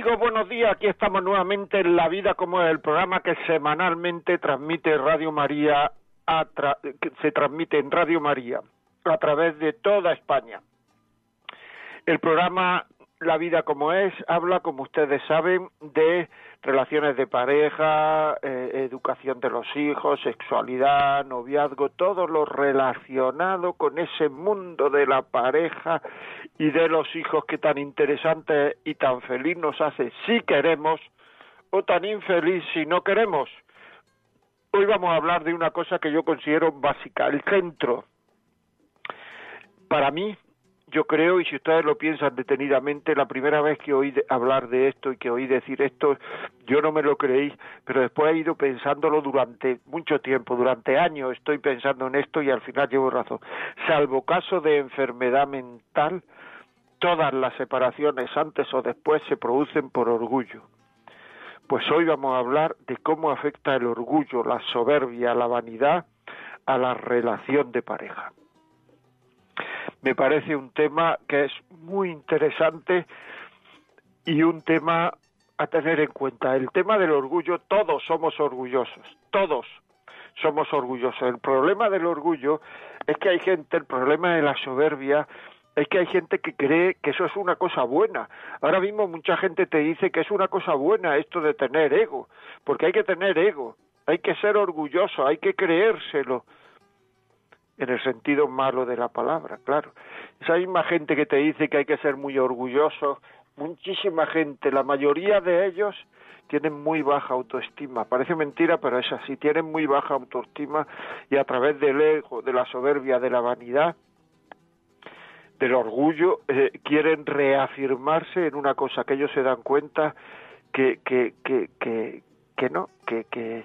Amigos, buenos días. Aquí estamos nuevamente en La Vida como es el programa que semanalmente transmite Radio María, a que se transmite en Radio María a través de toda España. El programa La Vida como es habla, como ustedes saben, de relaciones de pareja, eh, educación de los hijos, sexualidad, noviazgo, todo lo relacionado con ese mundo de la pareja y de los hijos que tan interesante y tan feliz nos hace si queremos o tan infeliz si no queremos. Hoy vamos a hablar de una cosa que yo considero básica, el centro. Para mí, yo creo, y si ustedes lo piensan detenidamente, la primera vez que oí hablar de esto y que oí decir esto, yo no me lo creí, pero después he ido pensándolo durante mucho tiempo, durante años estoy pensando en esto y al final llevo razón. Salvo caso de enfermedad mental, todas las separaciones antes o después se producen por orgullo. Pues hoy vamos a hablar de cómo afecta el orgullo, la soberbia, la vanidad a la relación de pareja. Me parece un tema que es muy interesante y un tema a tener en cuenta. El tema del orgullo, todos somos orgullosos, todos somos orgullosos. El problema del orgullo es que hay gente, el problema de la soberbia es que hay gente que cree que eso es una cosa buena. Ahora mismo mucha gente te dice que es una cosa buena esto de tener ego, porque hay que tener ego, hay que ser orgulloso, hay que creérselo, en el sentido malo de la palabra, claro. Esa misma gente que te dice que hay que ser muy orgulloso, muchísima gente, la mayoría de ellos tienen muy baja autoestima. Parece mentira, pero es así. Tienen muy baja autoestima y a través del ego, de la soberbia, de la vanidad, del orgullo, eh, quieren reafirmarse en una cosa que ellos se dan cuenta que, que, que, que, que no, que, que,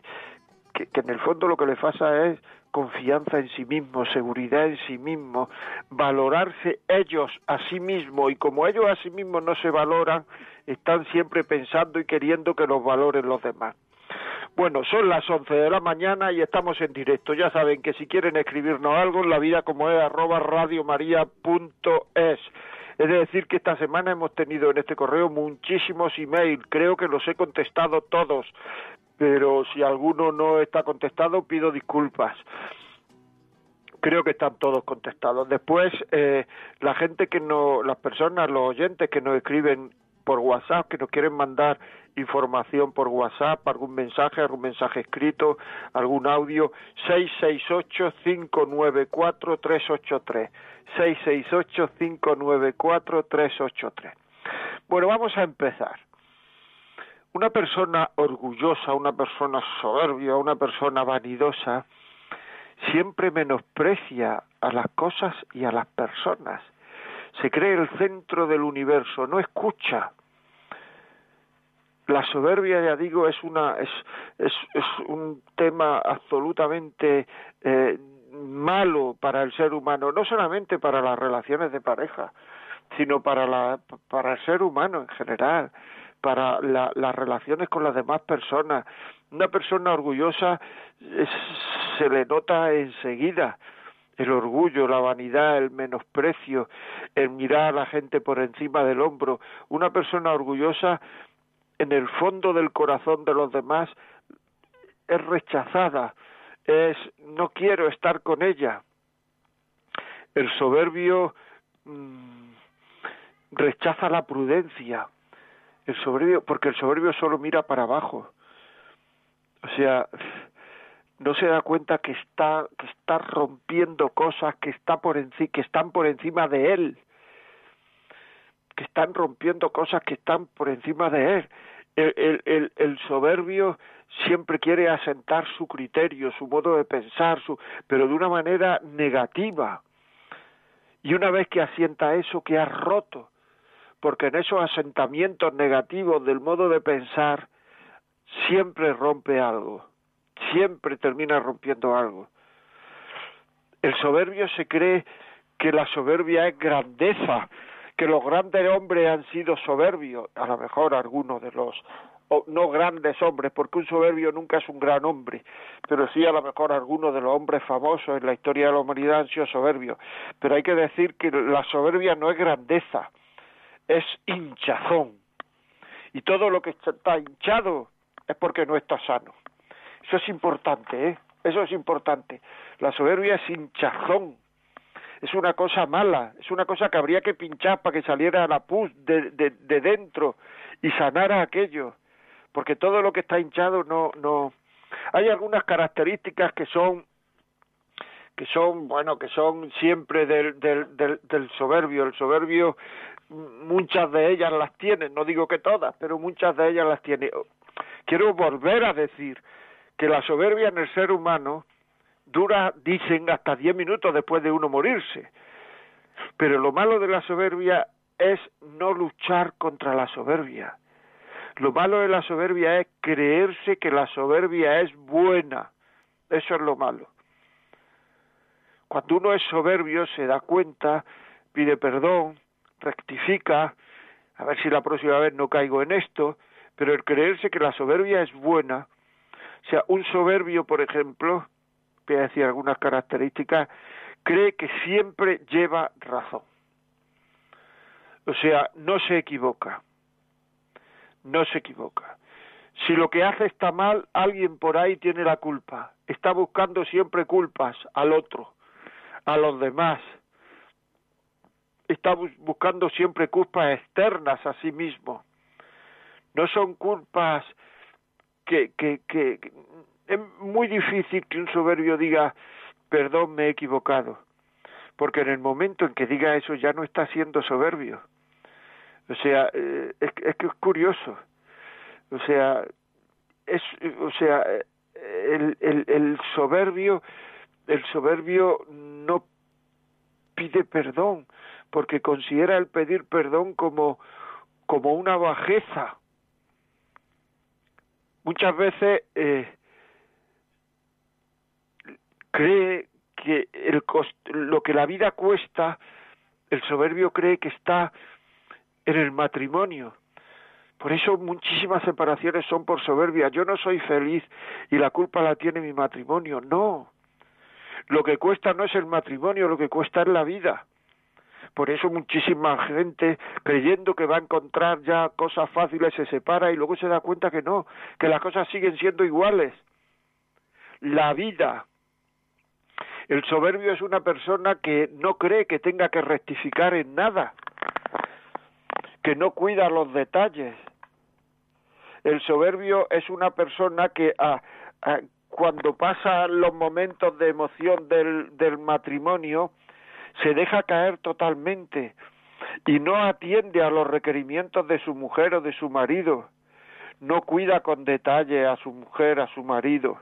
que, en el fondo lo que les pasa es confianza en sí mismo, seguridad en sí mismo, valorarse ellos a sí mismos y como ellos a sí mismos no se valoran, están siempre pensando y queriendo que los valoren los demás. Bueno, son las 11 de la mañana y estamos en directo. Ya saben que si quieren escribirnos algo en la vida como es arroba radiomaria.es. Es decir, que esta semana hemos tenido en este correo muchísimos emails, creo que los he contestado todos, pero si alguno no está contestado pido disculpas creo que están todos contestados. Después, eh, la gente que no, las personas, los oyentes que nos escriben por WhatsApp, que nos quieren mandar información por WhatsApp, algún mensaje, algún mensaje escrito, algún audio, 668-594-383. 668-594-383. Bueno, vamos a empezar. Una persona orgullosa, una persona soberbia, una persona vanidosa, siempre menosprecia a las cosas y a las personas. Se cree el centro del universo, no escucha, la soberbia, ya digo, es una es, es, es un tema absolutamente eh, malo para el ser humano, no solamente para las relaciones de pareja, sino para la para el ser humano en general, para las relaciones con las demás personas. Una persona orgullosa se le nota enseguida el orgullo, la vanidad, el menosprecio, el mirar a la gente por encima del hombro. Una persona orgullosa en el fondo del corazón de los demás es rechazada, es no quiero estar con ella. El soberbio mm, rechaza la prudencia. El soberbio, porque el soberbio solo mira para abajo. O sea, no se da cuenta que está que está rompiendo cosas que está por que están por encima de él que están rompiendo cosas que están por encima de él. El, el, el, soberbio siempre quiere asentar su criterio, su modo de pensar, su, pero de una manera negativa. Y una vez que asienta eso, que ha roto, porque en esos asentamientos negativos del modo de pensar siempre rompe algo. siempre termina rompiendo algo. El soberbio se cree que la soberbia es grandeza, que los grandes hombres han sido soberbios, a lo mejor algunos de los no grandes hombres, porque un soberbio nunca es un gran hombre, pero sí a lo mejor algunos de los hombres famosos en la historia de la humanidad han sido soberbios. Pero hay que decir que la soberbia no es grandeza, es hinchazón. Y todo lo que está hinchado es porque no está sano. Eso es importante, ¿eh? Eso es importante. La soberbia es hinchazón. Es una cosa mala, es una cosa que habría que pinchar para que saliera la pus de, de, de dentro y sanara aquello. Porque todo lo que está hinchado no, no. Hay algunas características que son que son bueno que son siempre del, del, del, del soberbio el soberbio muchas de ellas las tiene no digo que todas pero muchas de ellas las tiene quiero volver a decir que la soberbia en el ser humano dura, dicen, hasta diez minutos después de uno morirse. Pero lo malo de la soberbia es no luchar contra la soberbia. Lo malo de la soberbia es creerse que la soberbia es buena. Eso es lo malo. Cuando uno es soberbio se da cuenta, pide perdón, rectifica, a ver si la próxima vez no caigo en esto, pero el creerse que la soberbia es buena, o sea, un soberbio, por ejemplo, voy a decir algunas características, cree que siempre lleva razón. O sea, no se equivoca. No se equivoca. Si lo que hace está mal, alguien por ahí tiene la culpa. Está buscando siempre culpas al otro, a los demás. Está buscando siempre culpas externas a sí mismo. No son culpas que, que, que, es muy difícil que un soberbio diga, perdón, me he equivocado, porque en el momento en que diga eso ya no está siendo soberbio. O sea, eh, es, es que es curioso. O sea, es, o sea, el, el, el soberbio, el soberbio no pide perdón, porque considera el pedir perdón como, como una bajeza. Muchas veces eh, cree que el lo que la vida cuesta, el soberbio cree que está en el matrimonio. Por eso muchísimas separaciones son por soberbia. Yo no soy feliz y la culpa la tiene mi matrimonio. No. Lo que cuesta no es el matrimonio, lo que cuesta es la vida. Por eso muchísima gente creyendo que va a encontrar ya cosas fáciles se separa y luego se da cuenta que no, que las cosas siguen siendo iguales. La vida, el soberbio es una persona que no cree que tenga que rectificar en nada, que no cuida los detalles. El soberbio es una persona que cuando pasa los momentos de emoción del, del matrimonio se deja caer totalmente y no atiende a los requerimientos de su mujer o de su marido, no cuida con detalle a su mujer, a su marido,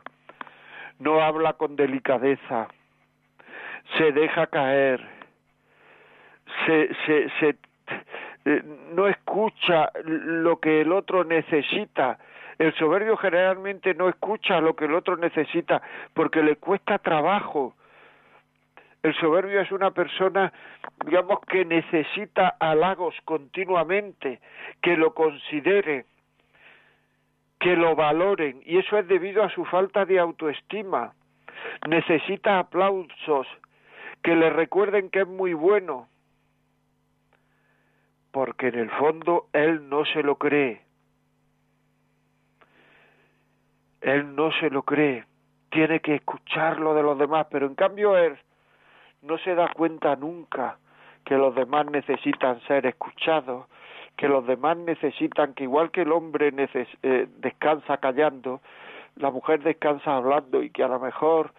no habla con delicadeza, se deja caer, se, se, se eh, no escucha lo que el otro necesita. El soberbio generalmente no escucha lo que el otro necesita porque le cuesta trabajo. El soberbio es una persona, digamos, que necesita halagos continuamente, que lo consideren, que lo valoren, y eso es debido a su falta de autoestima. Necesita aplausos, que le recuerden que es muy bueno, porque en el fondo él no se lo cree. Él no se lo cree, tiene que escuchar lo de los demás, pero en cambio él no se da cuenta nunca que los demás necesitan ser escuchados, que los demás necesitan que igual que el hombre eh, descansa callando, la mujer descansa hablando y que a lo mejor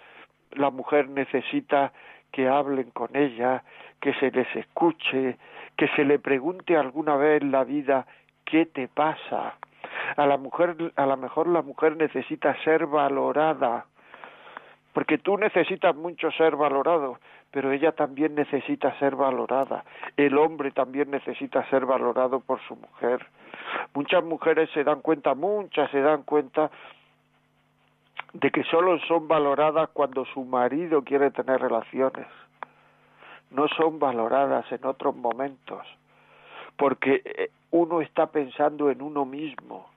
la mujer necesita que hablen con ella, que se les escuche, que se le pregunte alguna vez en la vida qué te pasa. A la mujer, a lo mejor la mujer necesita ser valorada, porque tú necesitas mucho ser valorado, pero ella también necesita ser valorada. El hombre también necesita ser valorado por su mujer. Muchas mujeres se dan cuenta, muchas se dan cuenta de que solo son valoradas cuando su marido quiere tener relaciones. No son valoradas en otros momentos, porque eh, uno está pensando en uno mismo.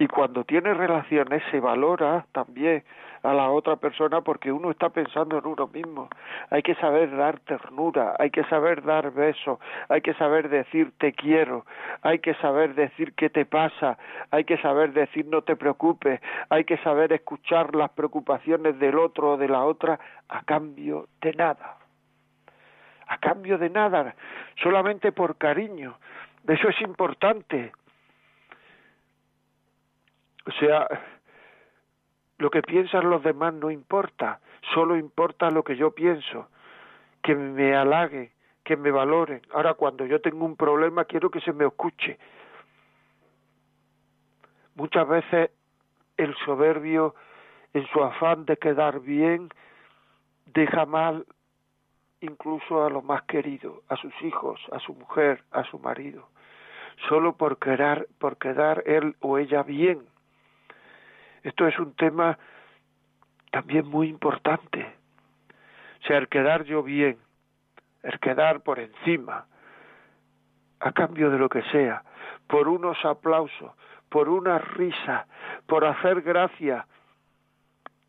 Y cuando tiene relaciones se valora también a la otra persona porque uno está pensando en uno mismo. Hay que saber dar ternura, hay que saber dar besos, hay que saber decir te quiero, hay que saber decir qué te pasa, hay que saber decir no te preocupes, hay que saber escuchar las preocupaciones del otro o de la otra a cambio de nada. A cambio de nada, solamente por cariño. Eso es importante. O sea, lo que piensan los demás no importa, solo importa lo que yo pienso, que me halaguen, que me valoren. Ahora cuando yo tengo un problema quiero que se me escuche. Muchas veces el soberbio, en su afán de quedar bien, deja mal incluso a lo más querido, a sus hijos, a su mujer, a su marido, solo por quedar, por quedar él o ella bien. Esto es un tema también muy importante. O sea, el quedar yo bien, el quedar por encima, a cambio de lo que sea, por unos aplausos, por una risa, por hacer gracia.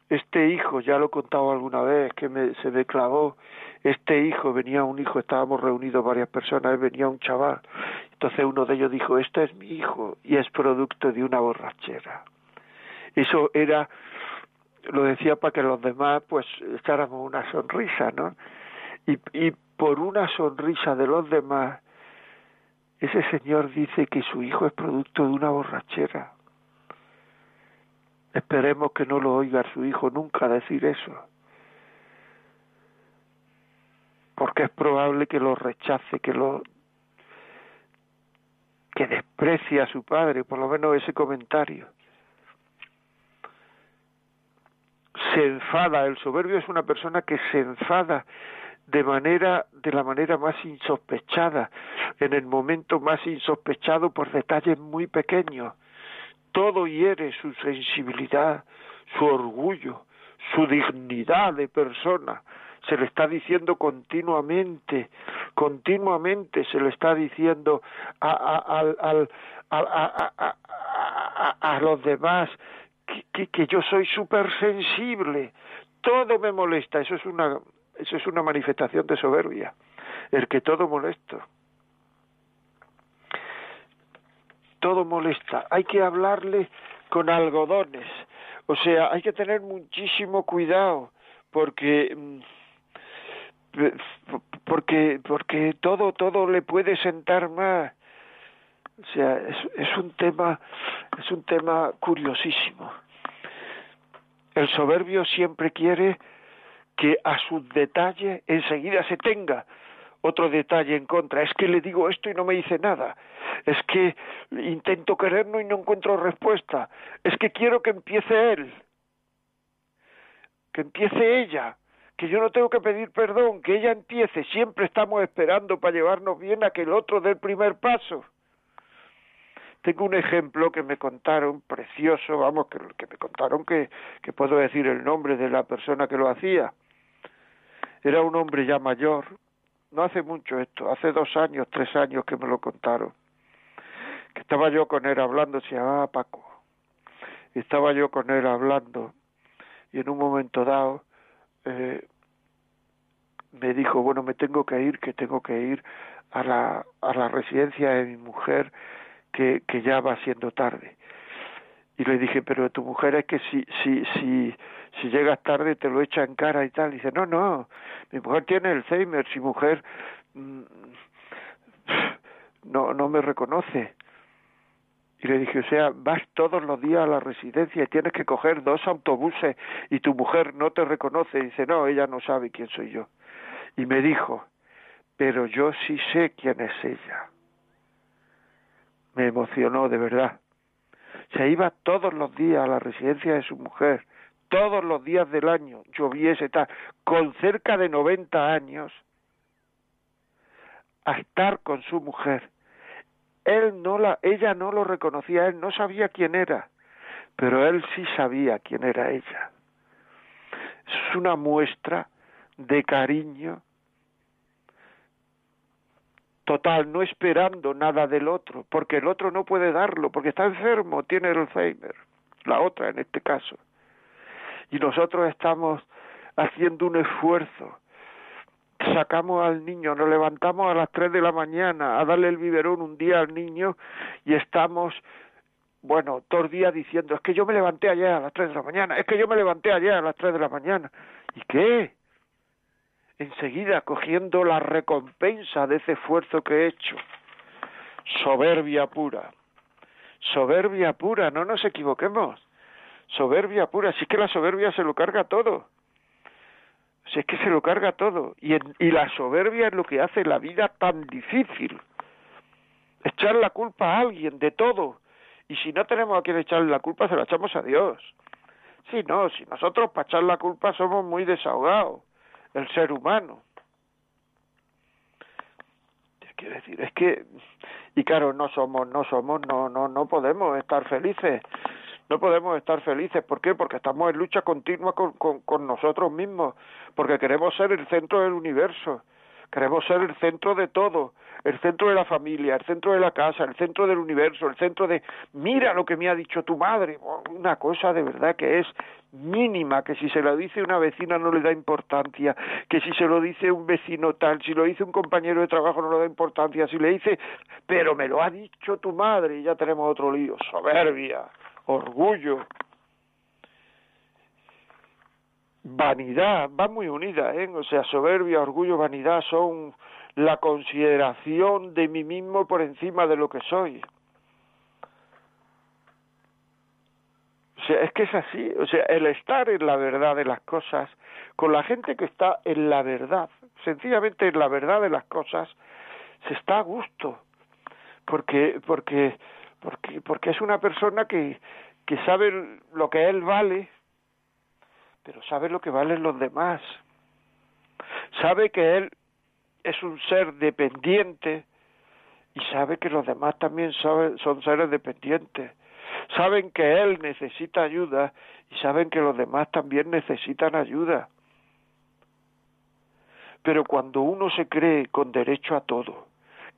Este hijo, ya lo he contado alguna vez, que me, se me clavó, este hijo, venía un hijo, estábamos reunidos varias personas, venía un chaval, entonces uno de ellos dijo, este es mi hijo, y es producto de una borrachera. Eso era, lo decía para que los demás pues echáramos una sonrisa, ¿no? Y, y por una sonrisa de los demás, ese señor dice que su hijo es producto de una borrachera. Esperemos que no lo oiga su hijo nunca decir eso. Porque es probable que lo rechace, que lo que desprecie a su padre, por lo menos ese comentario. Se enfada, el soberbio es una persona que se enfada de manera de la manera más insospechada, en el momento más insospechado por detalles muy pequeños. Todo hiere su sensibilidad, su orgullo, su dignidad de persona. Se le está diciendo continuamente, continuamente se le está diciendo a, a, a, a los demás que, que, yo soy súper sensible, todo me molesta, eso es una eso es una manifestación de soberbia, el que todo molesto. Todo molesta, hay que hablarle con algodones, o sea, hay que tener muchísimo cuidado porque mm, porque porque todo todo le puede sentar más o sea, es, es un tema, es un tema curiosísimo. El soberbio siempre quiere que a sus detalles enseguida se tenga otro detalle en contra. Es que le digo esto y no me dice nada. Es que intento quererlo y no encuentro respuesta. Es que quiero que empiece él. Que empiece ella. Que yo no tengo que pedir perdón. Que ella empiece. Siempre estamos esperando para llevarnos bien a que el otro dé el primer paso. Tengo un ejemplo que me contaron, precioso, vamos, que, que me contaron que, puedo decir el nombre de la persona que lo hacía. Era un hombre ya mayor, no hace mucho esto, hace dos años, tres años que me lo contaron. Que estaba yo con él hablando, se llamaba Paco. Y estaba yo con él hablando, y en un momento dado eh, me dijo, bueno, me tengo que ir, que tengo que ir a la, a la residencia de mi mujer que, ya va siendo tarde. Y le dije, pero tu mujer es que si, si, si, si llegas tarde te lo echa en cara y tal. Y dice, no, no, mi mujer tiene Alzheimer, si mujer mm, no, no me reconoce. Y le dije, o sea, vas todos los días a la residencia y tienes que coger dos autobuses y tu mujer no te reconoce. Y dice, no, ella no sabe quién soy yo. Y me dijo, pero yo sí sé quién es ella me emocionó de verdad. Se iba todos los días a la residencia de su mujer, todos los días del año, lloviese tal, con cerca de 90 años, a estar con su mujer. Él no la, ella no lo reconocía, él no sabía quién era, pero él sí sabía quién era ella. Es una muestra de cariño total, no esperando nada del otro, porque el otro no puede darlo, porque está enfermo, tiene Alzheimer, la otra en este caso. Y nosotros estamos haciendo un esfuerzo. Sacamos al niño, nos levantamos a las tres de la mañana a darle el biberón un día al niño y estamos, bueno, todo el día diciendo, es que yo me levanté ayer a las tres de la mañana, es que yo me levanté ayer a las tres de la mañana. ¿Y qué? Enseguida cogiendo la recompensa de ese esfuerzo que he hecho. Soberbia pura. Soberbia pura, no nos equivoquemos. Soberbia pura, si es que la soberbia se lo carga todo. Si es que se lo carga todo. Y, y la soberbia es lo que hace la vida tan difícil. Echar la culpa a alguien de todo. Y si no tenemos a quien echarle la culpa, se la echamos a Dios. Sí, no, si nosotros para echar la culpa somos muy desahogados el ser humano. Quiero decir, es que, y claro, no somos, no somos, no, no, no podemos estar felices, no podemos estar felices, ¿por qué? Porque estamos en lucha continua con, con, con nosotros mismos, porque queremos ser el centro del universo, queremos ser el centro de todo, el centro de la familia, el centro de la casa, el centro del universo, el centro de, mira lo que me ha dicho tu madre, una cosa de verdad que es mínima, que si se lo dice una vecina no le da importancia, que si se lo dice un vecino tal, si lo dice un compañero de trabajo no le da importancia, si le dice, pero me lo ha dicho tu madre y ya tenemos otro lío, soberbia, orgullo, vanidad, va muy unida, ¿eh? O sea, soberbia, orgullo, vanidad son la consideración de mí mismo por encima de lo que soy. O sea, es que es así, o sea, el estar en la verdad de las cosas, con la gente que está en la verdad, sencillamente en la verdad de las cosas, se está a gusto, porque, porque, porque, porque es una persona que, que sabe lo que él vale, pero sabe lo que valen los demás, sabe que él es un ser dependiente y sabe que los demás también son seres dependientes. Saben que él necesita ayuda y saben que los demás también necesitan ayuda. Pero cuando uno se cree con derecho a todo,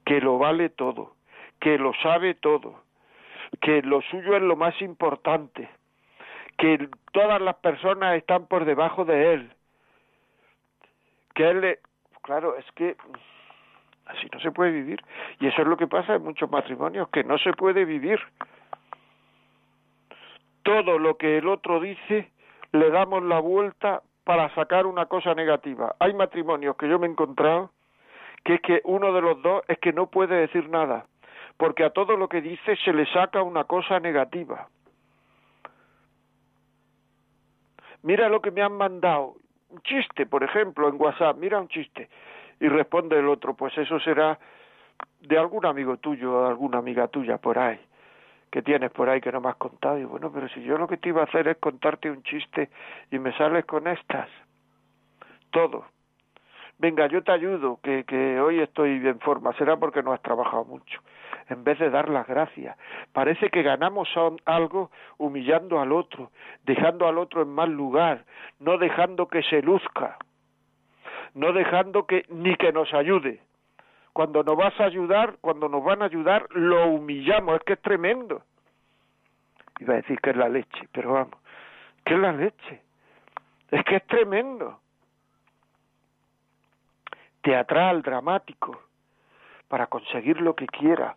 que lo vale todo, que lo sabe todo, que lo suyo es lo más importante, que todas las personas están por debajo de él, que él Claro, es que así no se puede vivir. Y eso es lo que pasa en muchos matrimonios, que no se puede vivir. Todo lo que el otro dice le damos la vuelta para sacar una cosa negativa. Hay matrimonios que yo me he encontrado que es que uno de los dos es que no puede decir nada, porque a todo lo que dice se le saca una cosa negativa. Mira lo que me han mandado un chiste, por ejemplo, en WhatsApp, mira un chiste, y responde el otro, pues eso será de algún amigo tuyo o alguna amiga tuya por ahí, que tienes por ahí que no me has contado, y bueno, pero si yo lo que te iba a hacer es contarte un chiste y me sales con estas, todo. Venga, yo te ayudo, que, que hoy estoy en forma, será porque no has trabajado mucho en vez de dar las gracias. Parece que ganamos algo humillando al otro, dejando al otro en mal lugar, no dejando que se luzca, no dejando que ni que nos ayude. Cuando nos vas a ayudar, cuando nos van a ayudar, lo humillamos, es que es tremendo. Iba a decir que es la leche, pero vamos, ¿qué es la leche? Es que es tremendo. Teatral, dramático, para conseguir lo que quiera,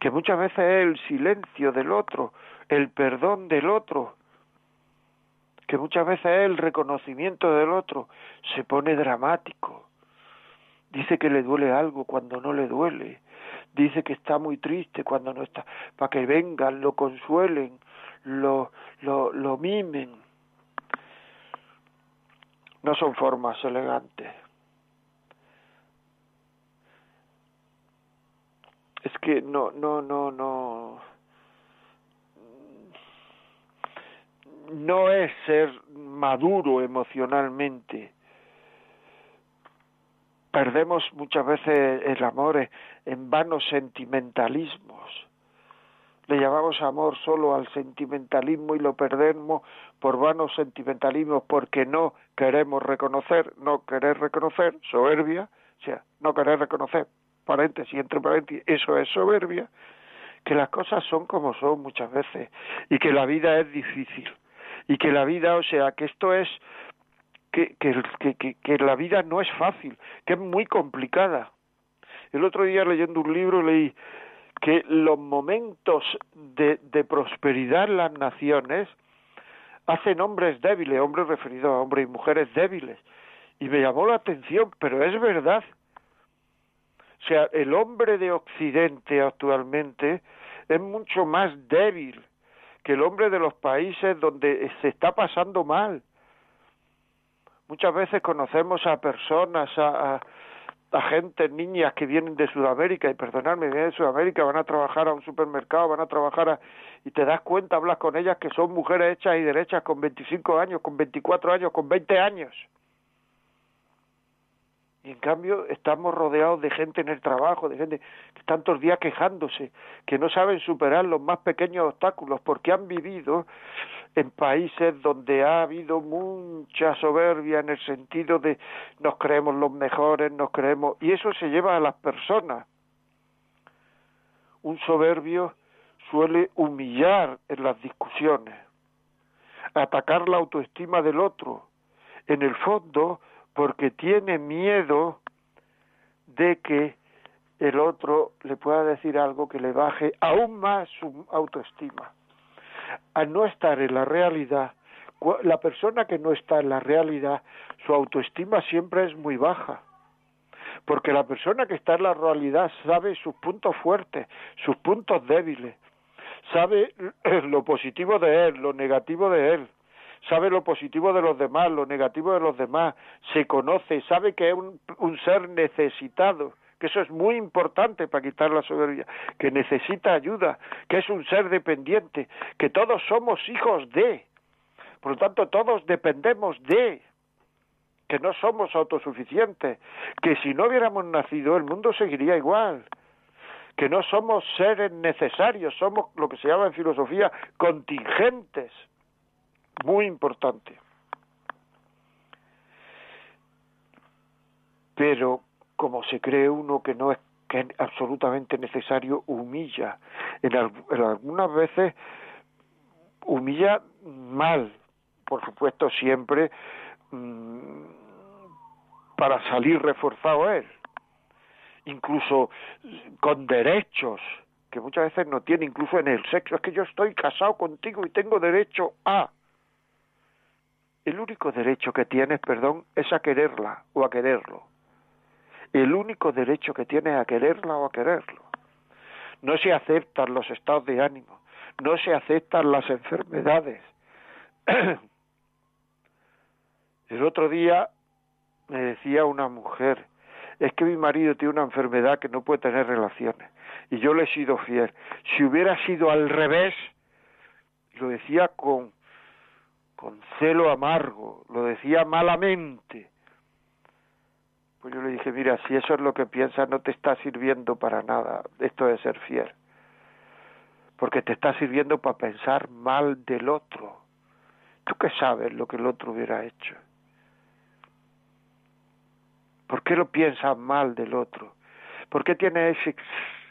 que muchas veces es el silencio del otro, el perdón del otro, que muchas veces es el reconocimiento del otro, se pone dramático. Dice que le duele algo cuando no le duele. Dice que está muy triste cuando no está, para que vengan, lo consuelen, lo, lo, lo mimen. No son formas elegantes. Es que no, no, no, no, no es ser maduro emocionalmente. Perdemos muchas veces el amor en vanos sentimentalismos. le llamamos amor solo al sentimentalismo y lo perdemos por vanos sentimentalismos porque no queremos reconocer, no querer reconocer, soberbia, o sea, no querer reconocer, paréntesis, entre paréntesis, eso es soberbia, que las cosas son como son muchas veces y que la vida es difícil y que la vida, o sea, que esto es que, que, que, que, la vida no es fácil, que es muy complicada. El otro día leyendo un libro leí que los momentos de, de prosperidad en las naciones hacen hombres débiles, hombres referidos a hombres y mujeres débiles. Y me llamó la atención, pero es verdad. O sea, el hombre de Occidente actualmente es mucho más débil que el hombre de los países donde se está pasando mal. Muchas veces conocemos a personas, a, a gente, niñas que vienen de Sudamérica, y perdonadme, vienen de Sudamérica, van a trabajar a un supermercado, van a trabajar a, y te das cuenta, hablas con ellas que son mujeres hechas y derechas con 25 años, con 24 años, con 20 años. Y en cambio estamos rodeados de gente en el trabajo, de gente que están todos días quejándose, que no saben superar los más pequeños obstáculos porque han vivido en países donde ha habido mucha soberbia en el sentido de nos creemos los mejores, nos creemos y eso se lleva a las personas. Un soberbio suele humillar en las discusiones, atacar la autoestima del otro. En el fondo, porque tiene miedo de que el otro le pueda decir algo que le baje aún más su autoestima. Al no estar en la realidad, la persona que no está en la realidad, su autoestima siempre es muy baja. Porque la persona que está en la realidad sabe sus puntos fuertes, sus puntos débiles, sabe lo positivo de él, lo negativo de él sabe lo positivo de los demás, lo negativo de los demás, se conoce, sabe que es un, un ser necesitado, que eso es muy importante para quitar la soberbia, que necesita ayuda, que es un ser dependiente, que todos somos hijos de, por lo tanto todos dependemos de, que no somos autosuficientes, que si no hubiéramos nacido el mundo seguiría igual, que no somos seres necesarios, somos lo que se llama en filosofía contingentes, muy importante. Pero como se cree uno que no es que es absolutamente necesario, humilla. En, algunas veces humilla mal, por supuesto siempre mm, para salir reforzado él, incluso con derechos que muchas veces no tiene, incluso en el sexo, es que yo estoy casado contigo y tengo derecho a el único derecho que tienes, perdón, es a quererla o a quererlo. El único derecho que tienes a quererla o a quererlo. No se aceptan los estados de ánimo, no se aceptan las enfermedades. El otro día me decía una mujer, es que mi marido tiene una enfermedad que no puede tener relaciones y yo le he sido fiel. Si hubiera sido al revés, lo decía con con celo amargo, lo decía malamente. Pues yo le dije, mira, si eso es lo que piensas, no te está sirviendo para nada esto de ser fiel. Porque te está sirviendo para pensar mal del otro. ¿Tú qué sabes lo que el otro hubiera hecho? ¿Por qué lo piensas mal del otro? ¿Por qué tienes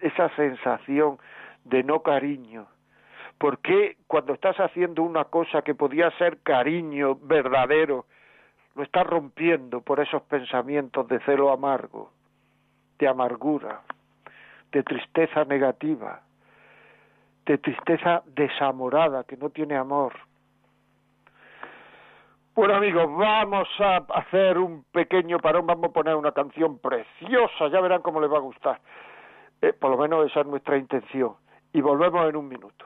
esa sensación de no cariño? ¿Por qué cuando estás haciendo una cosa que podía ser cariño verdadero, lo estás rompiendo por esos pensamientos de celo amargo, de amargura, de tristeza negativa, de tristeza desamorada que no tiene amor? Bueno amigos, vamos a hacer un pequeño parón, vamos a poner una canción preciosa, ya verán cómo les va a gustar. Eh, por lo menos esa es nuestra intención. Y volvemos en un minuto.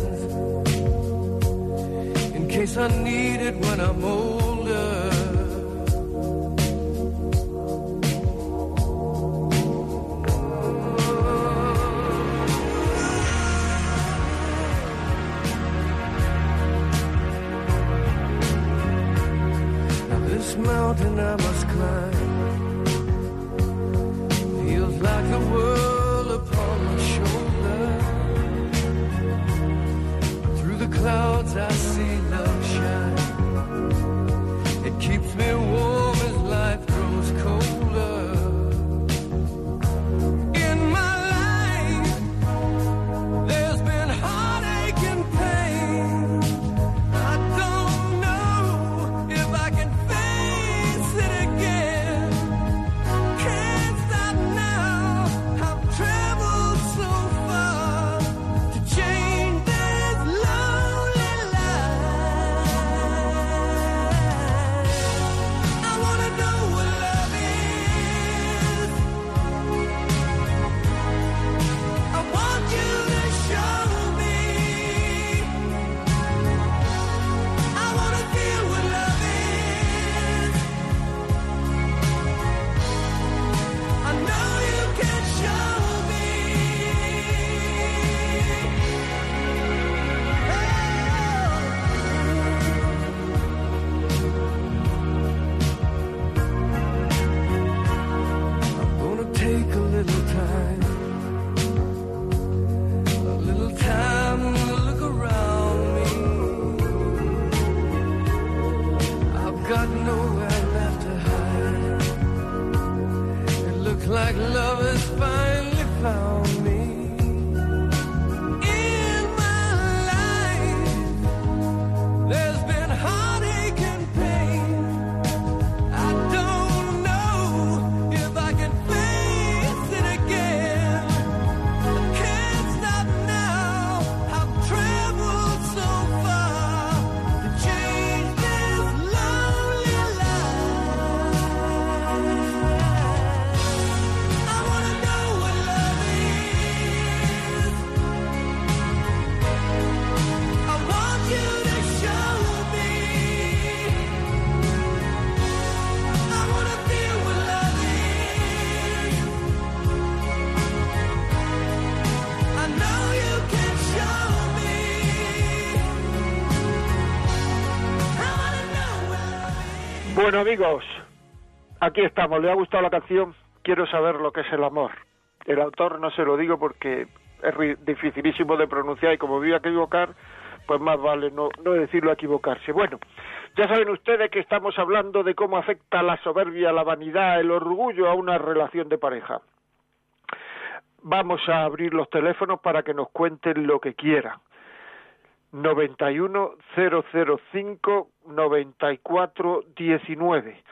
I need it when I'm older. Now this mountain I must climb Bueno amigos, aquí estamos. ¿Le ha gustado la canción? Quiero saber lo que es el amor. El autor no se lo digo porque es dificilísimo de pronunciar y como voy a equivocar, pues más vale no, no decirlo equivocarse. Bueno, ya saben ustedes que estamos hablando de cómo afecta la soberbia, la vanidad, el orgullo a una relación de pareja. Vamos a abrir los teléfonos para que nos cuenten lo que quieran. 91 005 94 19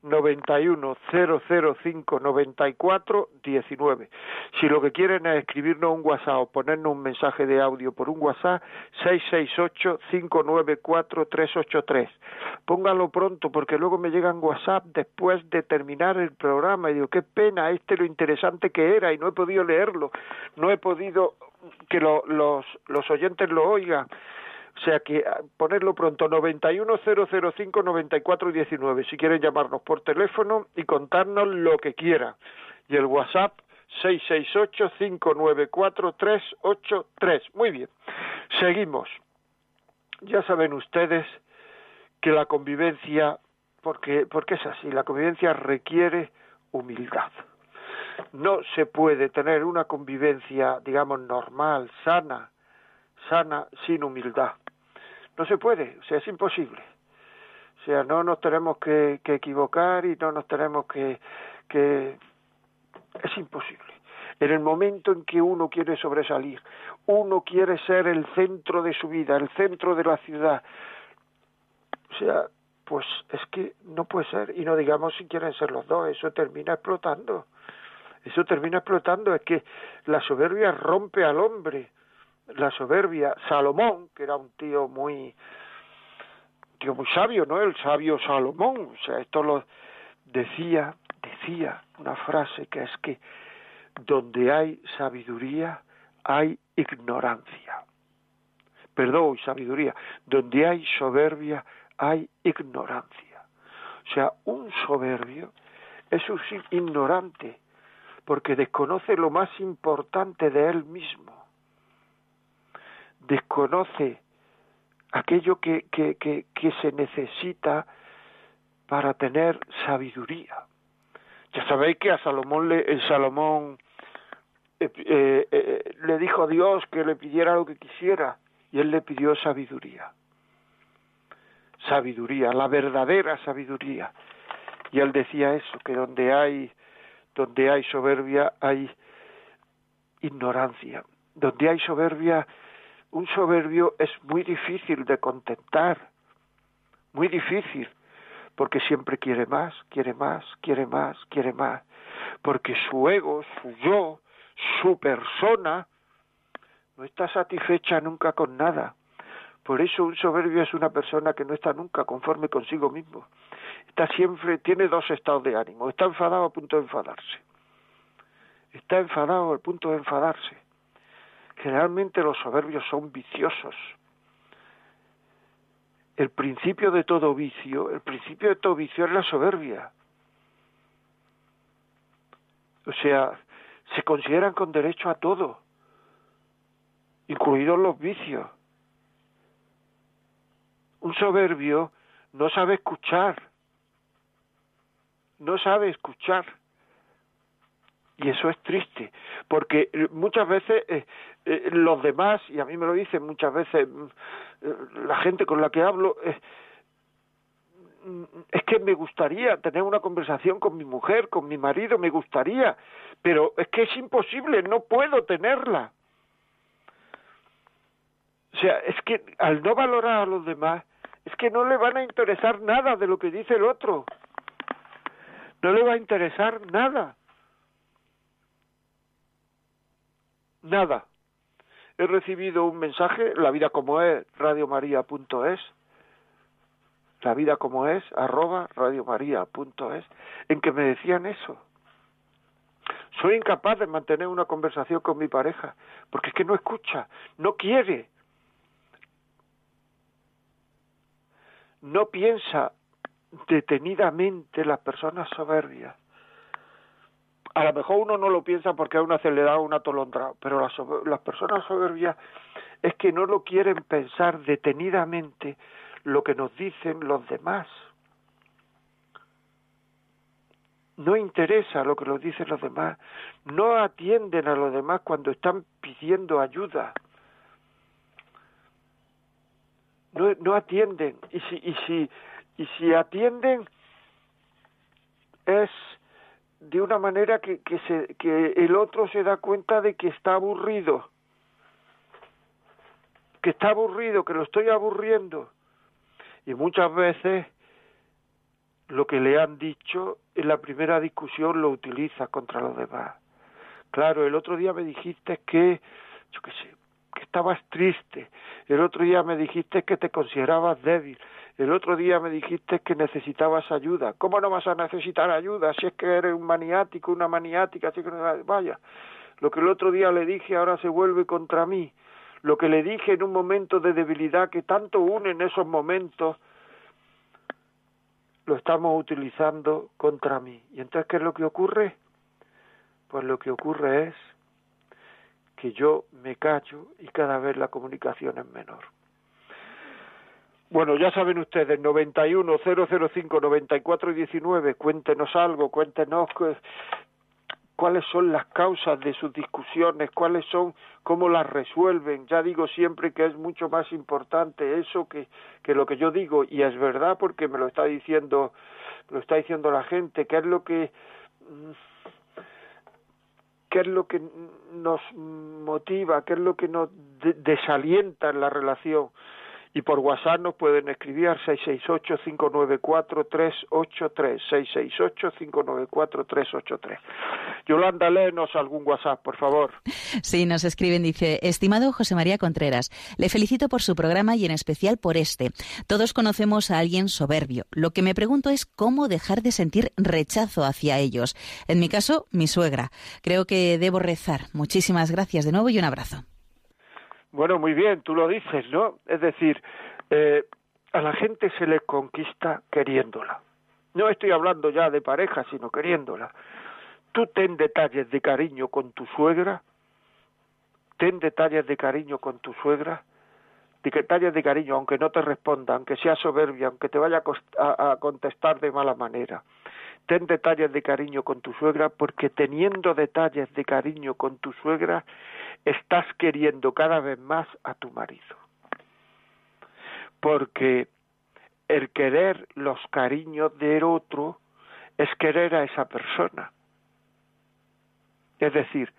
91 005 94 19 si lo que quieren es escribirnos un WhatsApp o ponernos un mensaje de audio por un WhatsApp 668 594 383 pónganlo pronto porque luego me llegan WhatsApp después de terminar el programa y digo qué pena este lo interesante que era y no he podido leerlo. No he podido que lo- los, los oyentes lo oigan o sea que ah, ponerlo pronto, 910059419, si quieren llamarnos por teléfono y contarnos lo que quieran. Y el WhatsApp 668-594-383. Muy bien, seguimos. Ya saben ustedes que la convivencia, porque, porque es así, la convivencia requiere humildad. No se puede tener una convivencia, digamos, normal, sana, sana sin humildad. No se puede, o sea, es imposible. O sea, no nos tenemos que, que equivocar y no nos tenemos que, que... Es imposible. En el momento en que uno quiere sobresalir, uno quiere ser el centro de su vida, el centro de la ciudad, o sea, pues es que no puede ser. Y no digamos si quieren ser los dos, eso termina explotando. Eso termina explotando. Es que la soberbia rompe al hombre la soberbia. Salomón, que era un tío muy, tío muy sabio, ¿no? El sabio Salomón. O sea, esto lo decía, decía una frase que es que donde hay sabiduría hay ignorancia. perdón sabiduría. Donde hay soberbia hay ignorancia. O sea, un soberbio es un ignorante porque desconoce lo más importante de él mismo. Desconoce aquello que, que, que, se necesita para tener sabiduría. Ya sabéis que a Salomón, le, el Salomón eh, eh, eh, le dijo a Dios que le pidiera lo que quisiera y él le pidió sabiduría. Sabiduría, la verdadera sabiduría. Y él decía eso, que donde hay donde hay soberbia hay ignorancia. Donde hay soberbia, un soberbio es muy difícil de contentar, muy difícil, porque siempre quiere más, quiere más, quiere más, quiere más, porque su ego, su yo, su persona, no está satisfecha nunca con nada. Por eso un soberbio es una persona que no está nunca conforme consigo mismo. Está siempre, tiene dos estados de ánimo. Está enfadado a punto de enfadarse. Está enfadado al punto de enfadarse. Generalmente los soberbios son viciosos. El principio de todo vicio, el principio de todo vicio es la soberbia. O sea, se consideran con derecho a todo, incluidos los vicios. Un soberbio no sabe escuchar, no sabe escuchar. Y eso es triste, porque muchas veces eh, eh, los demás, y a mí me lo dicen muchas veces mm, la gente con la que hablo, mm, es que me gustaría tener una conversación con mi mujer, con mi marido, me gustaría, pero es que es imposible, no puedo tenerla. O sea, es que al no valorar a los demás, es que no le van a interesar nada de lo que dice el otro. No le va a interesar nada. Nada. He recibido un mensaje, la vida como es, radiomaria.es, la vida como es, arroba radiomaria.es, en que me decían eso. Soy incapaz de mantener una conversación con mi pareja, porque es que no escucha, no quiere, no piensa detenidamente las personas soberbias. A lo mejor uno no lo piensa porque a una se le da un atolondrado, pero las, las personas soberbias es que no lo quieren pensar detenidamente lo que nos dicen los demás. No interesa lo que nos dicen los demás, no atienden a los demás cuando están pidiendo ayuda. No, no atienden y si y si y si atienden es de una manera que, que, se, que el otro se da cuenta de que está aburrido, que está aburrido, que lo estoy aburriendo. Y muchas veces lo que le han dicho en la primera discusión lo utiliza contra los demás. Claro, el otro día me dijiste que, yo qué sé, que estabas triste, el otro día me dijiste que te considerabas débil, el otro día me dijiste que necesitabas ayuda. ¿Cómo no vas a necesitar ayuda si es que eres un maniático, una maniática? Así que vaya, lo que el otro día le dije ahora se vuelve contra mí. Lo que le dije en un momento de debilidad que tanto une en esos momentos, lo estamos utilizando contra mí. ¿Y entonces qué es lo que ocurre? Pues lo que ocurre es que yo me callo y cada vez la comunicación es menor. Bueno, ya saben ustedes, 91 005 94 19, cuéntenos algo, cuéntenos cuáles son las causas de sus discusiones, cuáles son, cómo las resuelven. Ya digo siempre que es mucho más importante eso que, que lo que yo digo, y es verdad porque me lo está diciendo, lo está diciendo la gente, qué es lo que mm, qué es lo que nos motiva, qué es lo que nos desalienta en la relación y por WhatsApp nos pueden escribir al 668-594-383, 668-594-383. Yolanda, léenos algún WhatsApp, por favor. Sí, nos escriben, dice, estimado José María Contreras, le felicito por su programa y en especial por este. Todos conocemos a alguien soberbio. Lo que me pregunto es cómo dejar de sentir rechazo hacia ellos. En mi caso, mi suegra. Creo que debo rezar. Muchísimas gracias de nuevo y un abrazo. Bueno, muy bien, tú lo dices, ¿no? Es decir, eh, a la gente se le conquista queriéndola. No estoy hablando ya de pareja, sino queriéndola. Tú ten detalles de cariño con tu suegra, ten detalles de cariño con tu suegra, de detalles de cariño, aunque no te responda, aunque sea soberbia, aunque te vaya a, a contestar de mala manera. Ten detalles de cariño con tu suegra, porque teniendo detalles de cariño con tu suegra, estás queriendo cada vez más a tu marido. Porque el querer los cariños del otro es querer a esa persona. Es decir,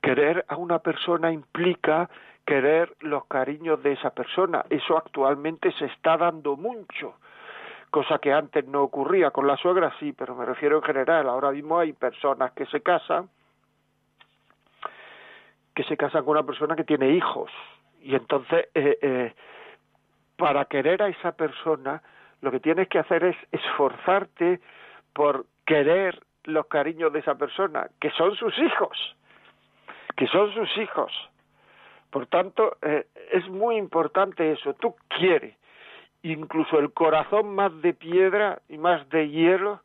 querer a una persona implica querer los cariños de esa persona. Eso actualmente se está dando mucho, cosa que antes no ocurría. Con la suegra sí, pero me refiero en general. Ahora mismo hay personas que se casan, que se casan con una persona que tiene hijos. Y entonces, eh, eh, para querer a esa persona, lo que tienes que hacer es esforzarte por querer los cariños de esa persona, que son sus hijos, que son sus hijos. Por tanto, eh, es muy importante eso. Tú quieres, incluso el corazón más de piedra y más de hielo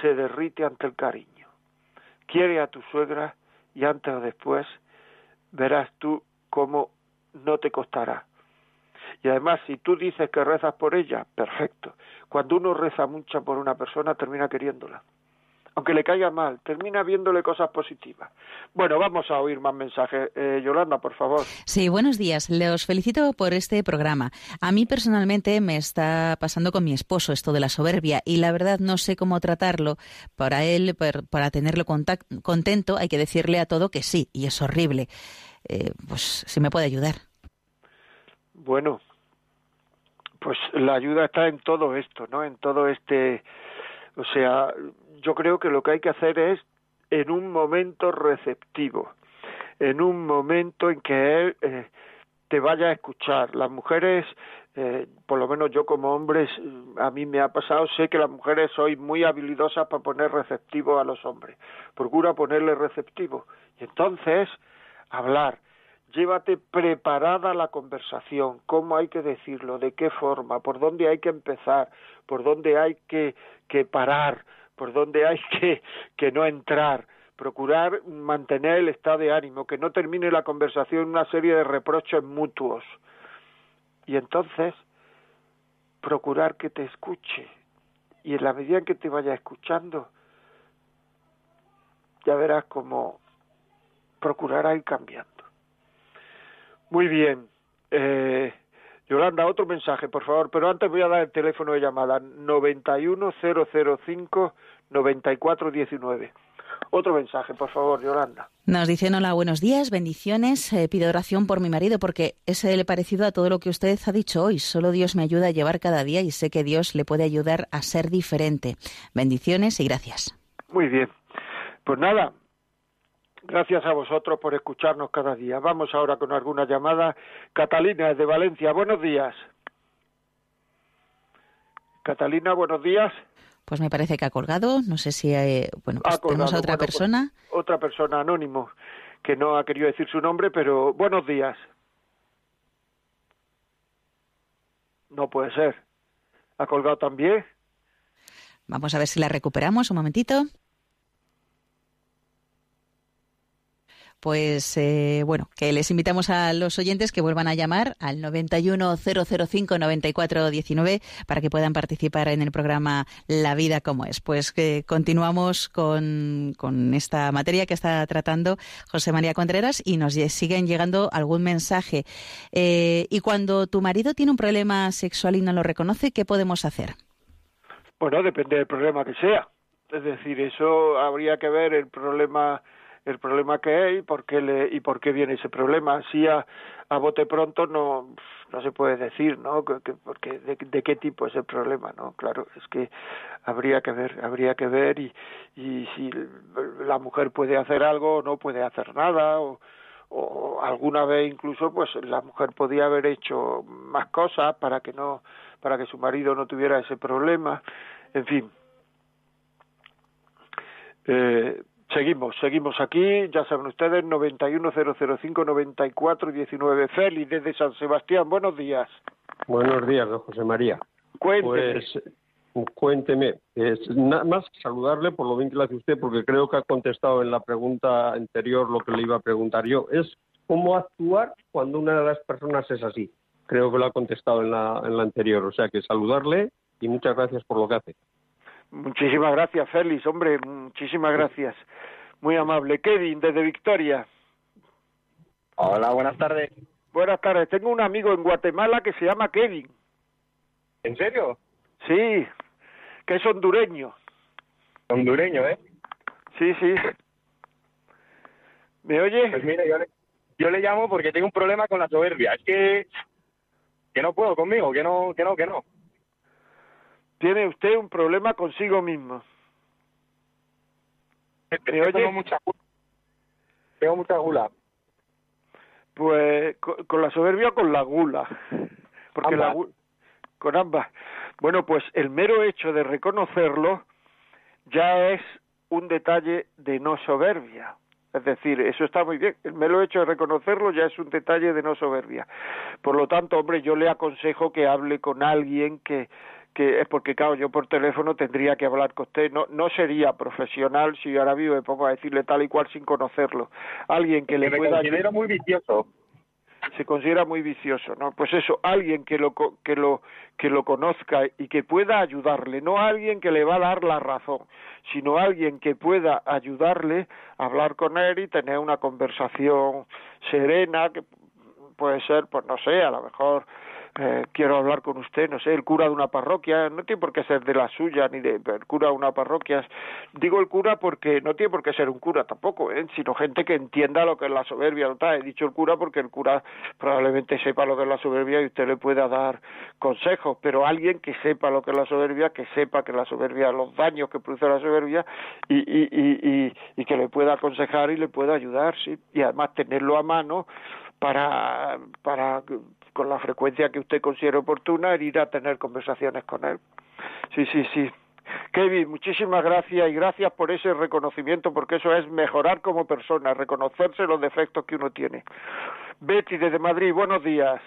se derrite ante el cariño. Quiere a tu suegra y antes o después verás tú cómo no te costará. Y además, si tú dices que rezas por ella, perfecto. Cuando uno reza mucho por una persona, termina queriéndola. Aunque le caiga mal, termina viéndole cosas positivas. Bueno, vamos a oír más mensajes. Eh, Yolanda, por favor. Sí, buenos días. Les felicito por este programa. A mí personalmente me está pasando con mi esposo esto de la soberbia y la verdad no sé cómo tratarlo. Para él, para tenerlo contento, hay que decirle a todo que sí, y es horrible. Eh, pues si me puede ayudar. Bueno, pues la ayuda está en todo esto, ¿no? En todo este, o sea, yo creo que lo que hay que hacer es en un momento receptivo, en un momento en que él eh, te vaya a escuchar. Las mujeres, eh, por lo menos yo como hombre, a mí me ha pasado, sé que las mujeres soy muy habilidosas para poner receptivo a los hombres. Procura ponerle receptivo. Y entonces, hablar llévate preparada la conversación, cómo hay que decirlo, de qué forma, por dónde hay que empezar, por dónde hay que, que parar, por dónde hay que, que no entrar, procurar mantener el estado de ánimo, que no termine la conversación una serie de reproches mutuos. Y entonces, procurar que te escuche. Y en la medida en que te vaya escuchando, ya verás cómo procurará ir cambiando. Muy bien. Eh, Yolanda, otro mensaje, por favor, pero antes voy a dar el teléfono de llamada 91005-9419. Otro mensaje, por favor, Yolanda. Nos dicen hola, buenos días, bendiciones. Eh, pido oración por mi marido porque es el parecido a todo lo que usted ha dicho hoy. Solo Dios me ayuda a llevar cada día y sé que Dios le puede ayudar a ser diferente. Bendiciones y gracias. Muy bien. Pues nada, Gracias a vosotros por escucharnos cada día. Vamos ahora con alguna llamada. Catalina de Valencia, buenos días. Catalina, buenos días. Pues me parece que ha colgado. No sé si hay, bueno, pues tenemos a otra pues persona. otra persona anónimo que no ha querido decir su nombre, pero buenos días. No puede ser. ¿Ha colgado también? Vamos a ver si la recuperamos un momentito. Pues eh, bueno, que les invitamos a los oyentes que vuelvan a llamar al 910059419 para que puedan participar en el programa La vida como es. Pues que continuamos con, con esta materia que está tratando José María Contreras y nos siguen llegando algún mensaje. Eh, y cuando tu marido tiene un problema sexual y no lo reconoce, ¿qué podemos hacer? Bueno, depende del problema que sea. Es decir, eso habría que ver el problema el problema que hay y por qué le, y por qué viene ese problema. Así a, a bote pronto no no se puede decir no que, porque de, de, qué tipo es el problema no claro es que habría que ver habría que ver y y si la mujer puede hacer algo o no puede hacer nada o o alguna vez incluso pues la mujer podía haber hecho más cosas para que no para que su marido no tuviera ese problema. En fin. Eh, Seguimos, seguimos aquí, ya saben ustedes, 910059419. Félix desde San Sebastián, buenos días. Buenos días, don José María. Cuénteme. Pues cuénteme, es, nada más saludarle por lo bien que le hace usted, porque creo que ha contestado en la pregunta anterior lo que le iba a preguntar yo. Es cómo actuar cuando una de las personas es así. Creo que lo ha contestado en la, en la anterior. O sea que saludarle y muchas gracias por lo que hace. Muchísimas gracias, Félix, hombre, muchísimas gracias. Muy amable. Kevin, desde Victoria. Hola, buenas tardes. Buenas tardes. Tengo un amigo en Guatemala que se llama Kevin. ¿En serio? Sí, que es hondureño. Hondureño, ¿eh? Sí, sí. ¿Me oye? Pues mire, yo le, yo le llamo porque tengo un problema con la soberbia. Es que que no puedo conmigo, que no, que no, que no. Tiene usted un problema consigo mismo. Tengo mucha gula. Tengo mucha gula. Pues co- con, la soberbia o con la gula. Porque la Ambas. gu- con ambas. Bueno, pues el mero hecho de reconocerlo ya es un detalle de no soberbia. Es decir, eso está muy bien. El mero hecho de reconocerlo ya es un detalle de no soberbia. Por lo tanto, hombre, yo le aconsejo que hable con alguien que que es porque claro yo por teléfono tendría que hablar con usted no no sería profesional si yo ahora vivo me pongo a decirle tal y cual sin conocerlo alguien que Que le me pueda considero muy vicioso. se considera muy vicioso, ¿no? Pues eso, alguien que lo que lo que lo conozca y que pueda ayudarle, no alguien que le va a dar la razón, sino alguien que pueda ayudarle a hablar con él y tener una conversación serena que puede ser, pues no sé, a lo mejor eh, quiero hablar con usted, no sé, el cura de una parroquia, no tiene por qué ser de la suya ni de el cura de una parroquia. Digo el cura porque no tiene por qué ser un cura tampoco, ¿eh? sino gente que entienda lo que es la soberbia. ¿no? He dicho el cura porque el cura probablemente sepa lo que es la soberbia y usted le pueda dar consejos, pero alguien que sepa lo que es la soberbia, que sepa que la soberbia, los daños que produce la soberbia y, y, y, y que le pueda aconsejar y le pueda ayudar, sí, y además tenerlo a mano para, para con la frecuencia que usted considere oportuna ir a tener conversaciones con él. Sí, sí, sí. Kevin, muchísimas gracias y gracias por ese reconocimiento, porque eso es mejorar como persona, reconocerse los defectos que uno tiene. Betty, desde Madrid, buenos días.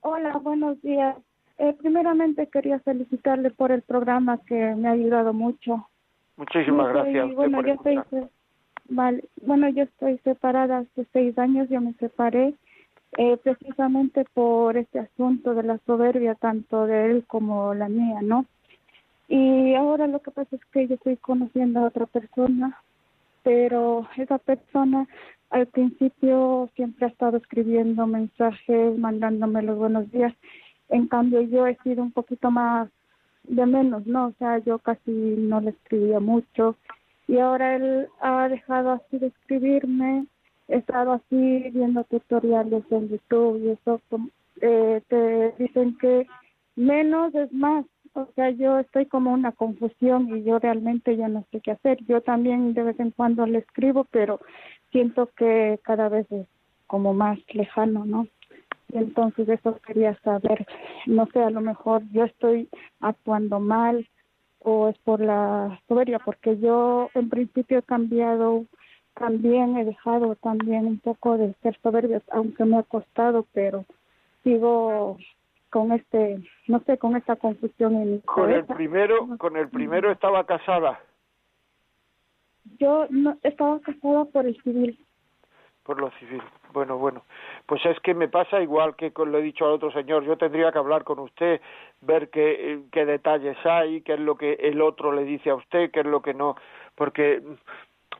Hola, buenos días. Eh, primeramente quería felicitarle por el programa que me ha ayudado mucho. Muchísimas gracias a soy- usted bueno, por yo estoy, escuchar. se- vale, bueno, yo estoy separada hace seis años, yo me separé eh, precisamente por este asunto de la soberbia, tanto de él como la mía, ¿no? Y ahora lo que pasa es que yo estoy conociendo a otra persona, pero esa persona al principio siempre ha estado escribiendo mensajes, mandándome los buenos días. En cambio, yo he sido un poquito más de menos, ¿no? O sea, yo casi no le escribía mucho. Y ahora él ha dejado así de escribirme. He estado así viendo tutoriales en YouTube y eso eh, te dicen que menos es más. O sea, yo estoy como una confusión y yo realmente ya no sé qué hacer. Yo también de vez en cuando le escribo, pero siento que cada vez es como más lejano, ¿no? Y entonces eso quería saber, no sé, a lo mejor yo estoy actuando mal o es por la soberbia, porque yo en principio he cambiado, también he dejado también un poco de ser soberbia, aunque me ha costado, pero sigo con este, no sé, con esta confusión en mi Con el primero, con el primero estaba casada Yo no estaba casada por el civil. por lo civil. Bueno, bueno, pues es que me pasa igual que con lo he dicho al otro señor. Yo tendría que hablar con usted, ver qué, qué detalles hay, qué es lo que el otro le dice a usted, qué es lo que no, porque,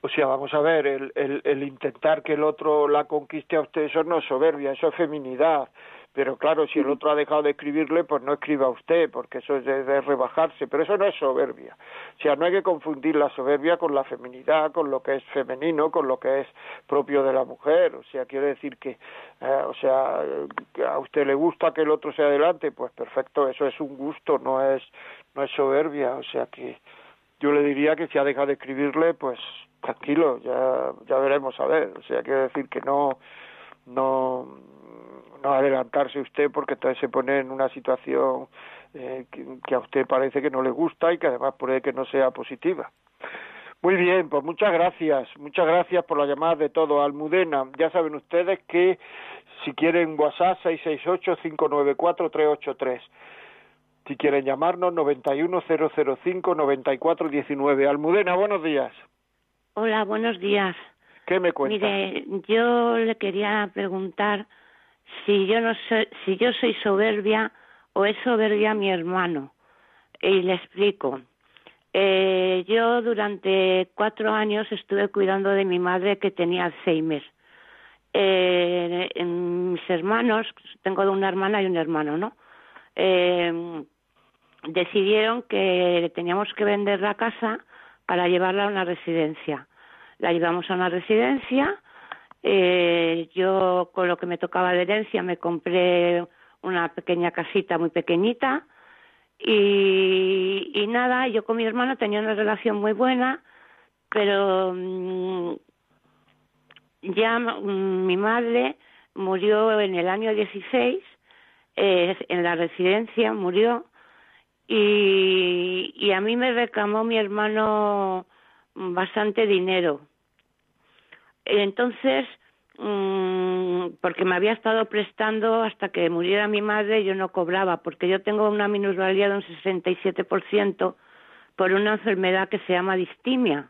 o sea, vamos a ver, el, el, el intentar que el otro la conquiste a usted, eso no es soberbia, eso es feminidad. Pero claro, si el otro ha dejado de escribirle, pues no escriba usted, porque eso es de, de rebajarse. Pero eso no es soberbia. O sea, no hay que confundir la soberbia con la feminidad, con lo que es femenino, con lo que es propio de la mujer. O sea, quiere decir que, eh, o sea, a usted le gusta que el otro sea adelante, pues perfecto, eso es un gusto, no es, no es soberbia. O sea que yo le diría que si ha dejado de escribirle, pues tranquilo, ya, ya veremos a ver. O sea, quiere decir que no, no, no adelantarse usted porque entonces se pone en una situación eh, que, que a usted parece que no le gusta y que además puede que no sea positiva. Muy bien, pues muchas gracias, muchas gracias por la llamada de todo. Almudena, ya saben ustedes que si quieren WhatsApp 668-594-383. Si quieren llamarnos 91005-9419. Almudena, buenos días. Hola, buenos días. ¿Qué me cuenta? Mire, yo le quería preguntar si yo no soy, si yo soy soberbia o es soberbia mi hermano. Y le explico. Eh, yo durante cuatro años estuve cuidando de mi madre que tenía Alzheimer. Eh, en mis hermanos, tengo una hermana y un hermano, ¿no? Eh, decidieron que teníamos que vender la casa para llevarla a una residencia. La llevamos a una residencia. Eh, yo, con lo que me tocaba de herencia, me compré una pequeña casita muy pequeñita. Y, y nada, yo con mi hermano tenía una relación muy buena, pero mm, ya mm, mi madre murió en el año 16, eh, en la residencia murió, y, y a mí me reclamó mi hermano bastante dinero. Entonces, mm, porque me había estado prestando hasta que muriera mi madre, yo no cobraba, porque yo tengo una minusvalía de un 67% por una enfermedad que se llama distimia.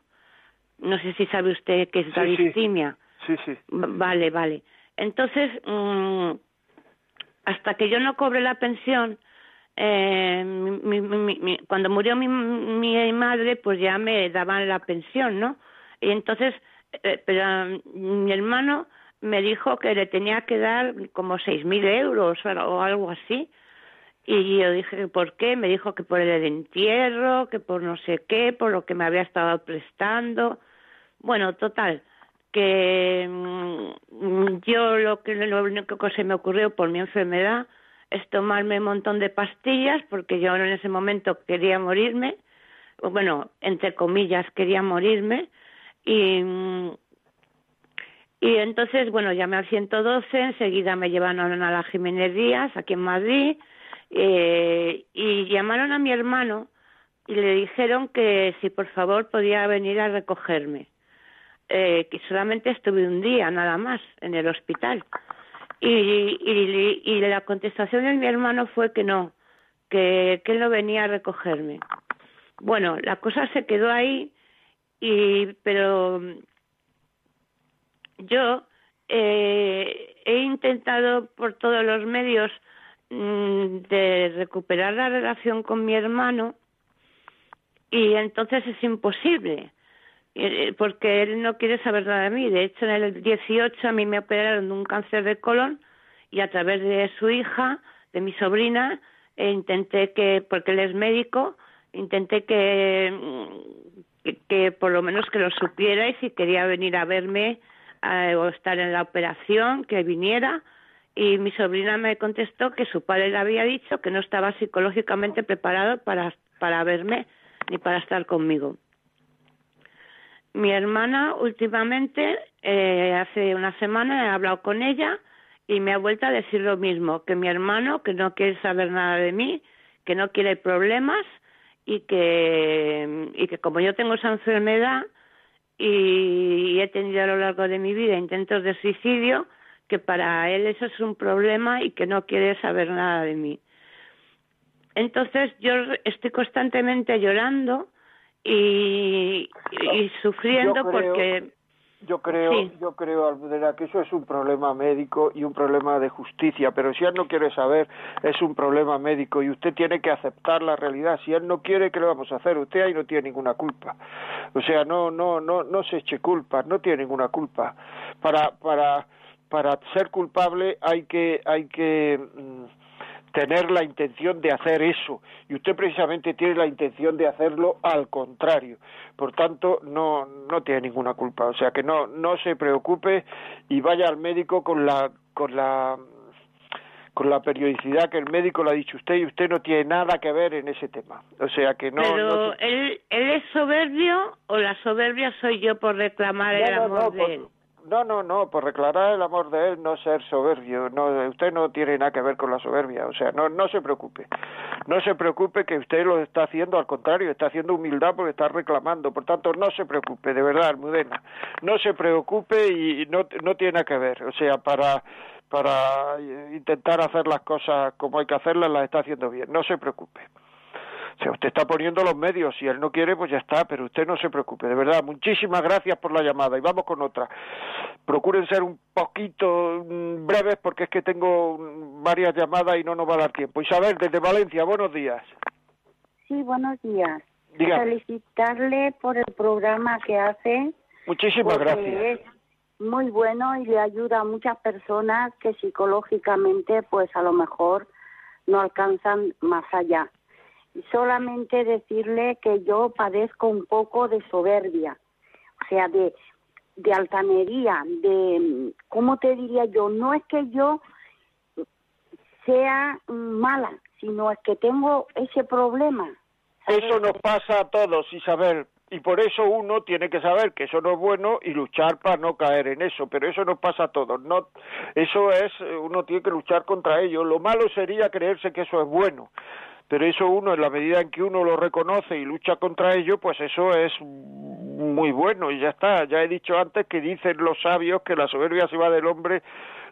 No sé si sabe usted qué es la Sí, distimia. Sí, sí. Vale, vale. Entonces, mm, hasta que yo no cobre la pensión, eh, mi- mi- mi- cuando murió mi, mi madre, pues ya me daban la pensión, ¿no? Y entonces, eh, pero mm, mi hermano me dijo que le tenía que dar como seis mil euros o o algo así. Y yo dije, ¿por qué? Me dijo que por el entierro, que por no sé qué, por lo que me había estado prestando. Bueno, total, que mm, yo lo que lo único que se me ocurrió por mi enfermedad es tomarme un montón de pastillas porque yo en ese momento quería morirme, bueno, entre comillas quería morirme y y entonces, bueno, llamé al 112, enseguida me llevaron a la Jiménez Díaz, aquí en Madrid, eh, y llamaron a mi hermano y le dijeron que si por favor podía venir a recogerme. Eh, que solamente estuve un día nada más en el hospital. Y, y, y la contestación de mi hermano fue que no, que, que él no venía a recogerme. Bueno, la cosa se quedó ahí, y, pero yo eh, he intentado por todos los medios mm, de recuperar la relación con mi hermano y entonces es imposible porque él no quiere saber nada de mí. De hecho, en el 18 a mí me operaron de un cáncer de colon y a través de su hija, de mi sobrina, eh, intenté que, porque él es médico, intenté que, mm, que, que por lo menos que lo supiera y si quería venir a verme eh, o estar en la operación, que viniera. Y mi sobrina me contestó que su padre le había dicho que no estaba psicológicamente preparado para, para verme ni para estar conmigo. Mi hermana últimamente, eh, hace una semana he hablado con ella y me ha vuelto a decir lo mismo, que mi hermano, que no quiere saber nada de mí, que no quiere problemas y que, y que como yo tengo esa enfermedad y he tenido a lo largo de mi vida intentos de suicidio, que para él eso es un problema y que no quiere saber nada de mí. Entonces yo estoy constantemente llorando y, y sufriendo Yo creo- porque Yo creo, Sí. yo creo, Almudena, que eso es un problema médico y un problema de justicia, pero si él no quiere saber, es un problema médico y usted tiene que aceptar la realidad. Si él no quiere, ¿qué le vamos a hacer? Usted ahí no tiene ninguna culpa. O sea, no, no, no, no se eche culpa, no tiene ninguna culpa. Para, para, para ser culpable hay que, hay que mm, tener la intención de hacer eso. Y usted precisamente tiene la intención de hacerlo al contrario. Por tanto no no tiene ninguna culpa. O sea que no no se preocupe y vaya al médico con la con la con la periodicidad que el médico le ha dicho usted y usted no tiene nada que ver en ese tema. O sea que no pero no él él es soberbio o la soberbia soy yo por reclamar el No, amor no, de por- él no, no, no, por declarar el amor de él, no ser soberbio. No, usted no tiene nada que ver con la soberbia. O sea, no, no se preocupe. No se preocupe que usted lo está haciendo, al contrario, está haciendo humildad porque está reclamando. Por tanto, no se preocupe, de verdad, Almudena. No se preocupe y no, no tiene nada que ver. O sea, para para intentar hacer las cosas como hay que hacerlas, las está haciendo bien. No se preocupe. O sea, usted está poniendo los medios, si él no quiere, pues ya está, pero usted no se preocupe, de verdad. Muchísimas gracias por la llamada y vamos con otra. Procuren ser un poquito mm, breves porque es que tengo mm, varias llamadas y no nos va a dar tiempo. Isabel, desde Valencia, buenos días. Sí, buenos días. Dígame. Felicitarle por el programa que hace. Muchísimas gracias. Es muy bueno y le ayuda a muchas personas que psicológicamente, pues a lo mejor no alcanzan más allá. Solamente decirle que yo padezco un poco de soberbia, o sea, de, de altanería, de, ¿cómo te diría yo? No es que yo sea mala, sino es que tengo ese problema. Eso nos pasa a todos, Isabel, y por eso uno tiene que saber que eso no es bueno y luchar para no caer en eso, pero eso nos pasa a todos, no eso es uno tiene que luchar contra ello. Lo malo sería creerse que eso es bueno. Pero eso uno, en la medida en que uno lo reconoce y lucha contra ello, pues eso es muy bueno y ya está. Ya he dicho antes que dicen los sabios que la soberbia se va del hombre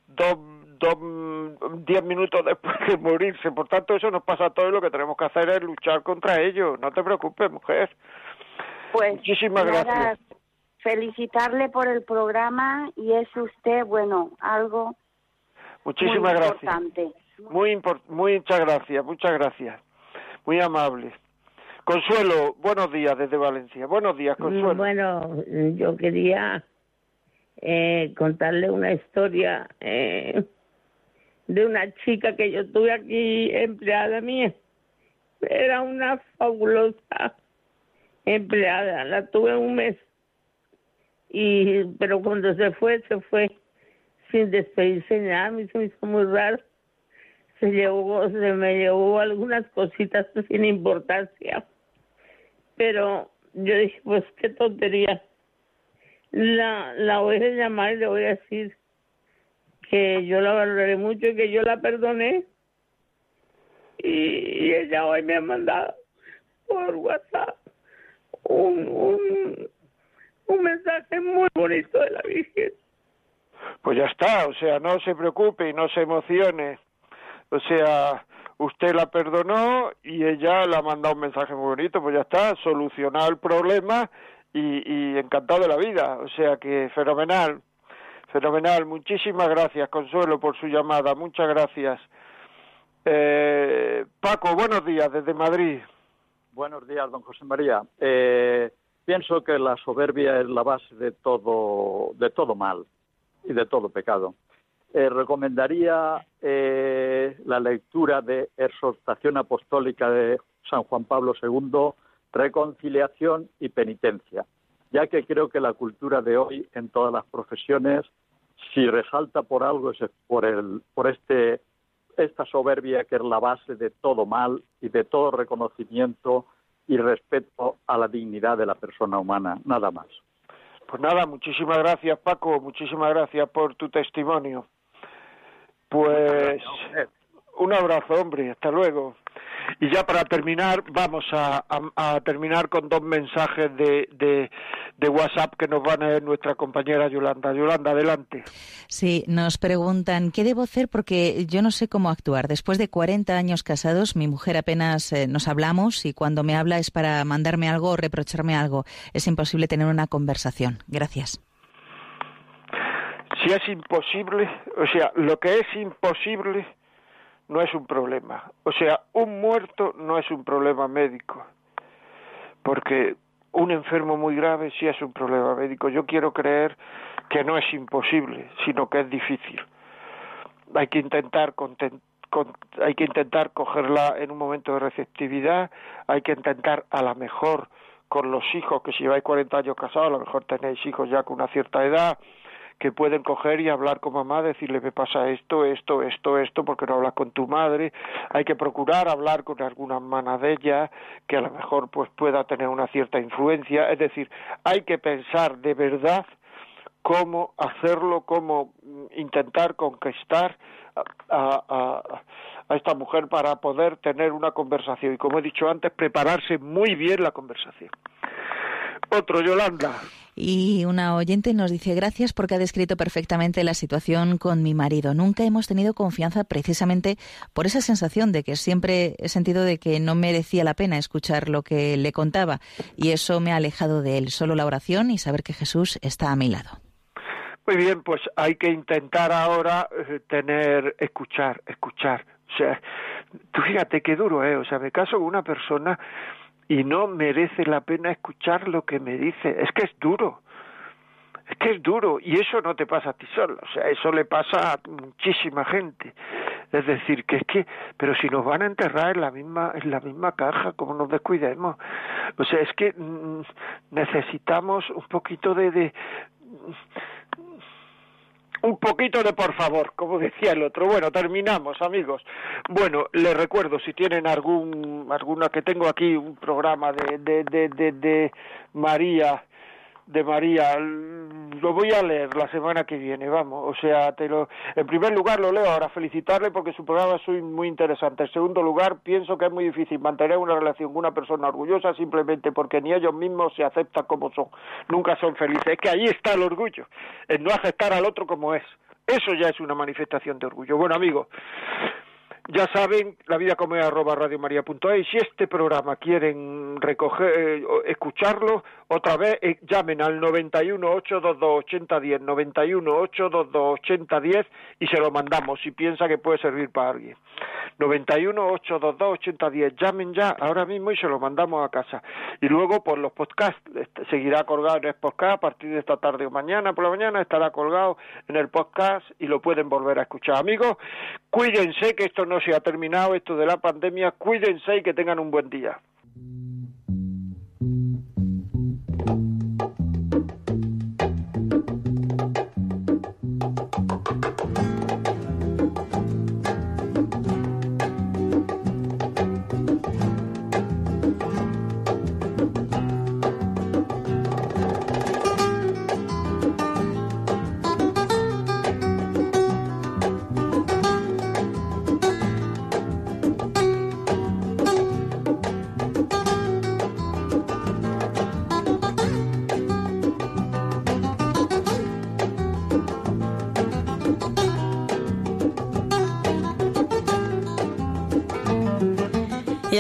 dos, dos, diez minutos después de morirse. Por tanto, eso nos pasa a todos y lo que tenemos que hacer es luchar contra ello. No te preocupes, mujer. Pues Muchísimas nada, gracias. Felicitarle por el programa y es usted, bueno, algo Muchísimas muy gracias. importante. Muy, impor- muchas gracias, muchas gracias. Muy amable. Consuelo, buenos días desde Valencia. Buenos días, Consuelo. Mm, Bueno, yo quería eh, contarle una historia eh, de una chica que yo tuve aquí, empleada mía. Era una fabulosa empleada, la tuve un mes. Y, pero cuando se fue, se fue sin despedirse ni nada, me hizo muy raro. Se llevó, se me llevó algunas cositas sin importancia pero yo dije, pues qué tontería. La, la voy a llamar y le voy a decir que yo la valoraré mucho y que yo la perdoné. Y, y ella hoy me ha mandado por WhatsApp un, un, un mensaje muy bonito de la Virgen. Pues ya está, o sea, no se preocupe y no se emocione. O sea, usted la perdonó y ella le ha mandado un mensaje muy bonito, pues ya está, solucionado el problema y, encantado de la vida. O sea que fenomenal, fenomenal. Muchísimas gracias, Consuelo, por su llamada. Muchas gracias. Eh, Paco, buenos días desde Madrid. Buenos días, don José María. Eh, pienso que la soberbia es la base de todo, de todo mal y de todo pecado. Eh, recomendaría eh, la lectura de Exhortación Apostólica de San Juan Pablo II, Reconciliación y Penitencia, ya que creo que la cultura de hoy en todas las profesiones, si resalta por algo, es por, el, por este, esta soberbia que es la base de todo mal y de todo reconocimiento y respeto a la dignidad de la persona humana, nada más. Pues nada, muchísimas gracias, Paco. Muchísimas gracias por tu testimonio. Pues un abrazo, hombre. Hasta luego. Y ya para terminar, vamos a, a- a terminar con dos mensajes de, de, de WhatsApp que nos van a leer nuestra compañera Yolanda. Yolanda, adelante. Sí, nos preguntan qué debo hacer porque yo no sé cómo actuar. Después de 40 años casados, mi mujer apenas eh, nos hablamos y cuando me habla es para mandarme algo o reprocharme algo. Es imposible tener una conversación. Gracias. Si es imposible, o sea, lo que es imposible no es un problema. O sea, un muerto no es un problema médico. Porque un enfermo muy grave sí es un problema médico. Yo quiero creer que no es imposible, sino que es difícil. Hay que intentar con- hay que intentar cogerla en un momento de receptividad, hay que intentar a la mejor con los hijos, que si lleváis 40 años casados, a lo mejor tenéis hijos ya con una cierta edad, que pueden coger y hablar con mamá, decirle me pasa esto, esto, esto, esto, porque no hablas con tu madre. Hay que procurar hablar con alguna hermana de ella que a lo mejor pues pueda tener una cierta influencia. Es decir, hay que pensar de verdad cómo hacerlo, cómo mm, intentar conquistar a, a, a, esta mujer para poder tener una conversación y, como he dicho antes, prepararse muy bien la conversación. Otro, Yolanda. Y una oyente nos dice gracias porque ha descrito perfectamente la situación con mi marido. Nunca hemos tenido confianza precisamente por esa sensación de que siempre he sentido de que no merecía la pena escuchar lo que le contaba y eso me ha alejado de él. Solo la oración y saber que Jesús está a mi lado. Muy bien, pues hay que intentar ahora eh, tener, escuchar, escuchar. O sea, tú fíjate qué duro, ¿eh? O sea, me caso con una persona y no merece la pena escuchar lo que me dice. Es que es duro. Es que es duro y eso no te pasa a ti solo, o sea, eso le pasa a muchísima gente. Es decir, que es que, pero si nos van a enterrar en la misma en la misma caja, como nos descuidemos. O sea, es que mm, necesitamos un poquito de, de un poquito de por favor, como decía el otro. Bueno, terminamos, amigos. Bueno, les recuerdo, si tienen algún, alguna, que tengo aquí un programa de, de, de, de, de María de María. Lo voy a leer la semana que viene, vamos. O sea, te lo, en primer lugar lo leo ahora, felicitarle porque su programa es muy interesante. En segundo lugar, pienso que es muy difícil mantener una relación con una persona orgullosa simplemente porque ni ellos mismos se aceptan como son. Nunca son felices. Es que ahí está el orgullo, en no aceptar al otro como es. Eso ya es una manifestación de orgullo. Bueno, amigos, ya saben, la vida como es arroba radiomaria.es. Si este programa quieren recoger, eh, escucharlo, otra vez eh, llamen al 91 822 8010, 91 822 8010 y se lo mandamos si piensa que puede servir para alguien. 91 822 8010, llamen ya ahora mismo y se lo mandamos a casa. Y luego por los podcasts, este, seguirá colgado en el podcast a partir de esta tarde o mañana por la mañana, estará colgado en el podcast y lo pueden volver a escuchar. Amigos, cuídense que esto no se ha terminado, esto de la pandemia, cuídense y que tengan un buen día.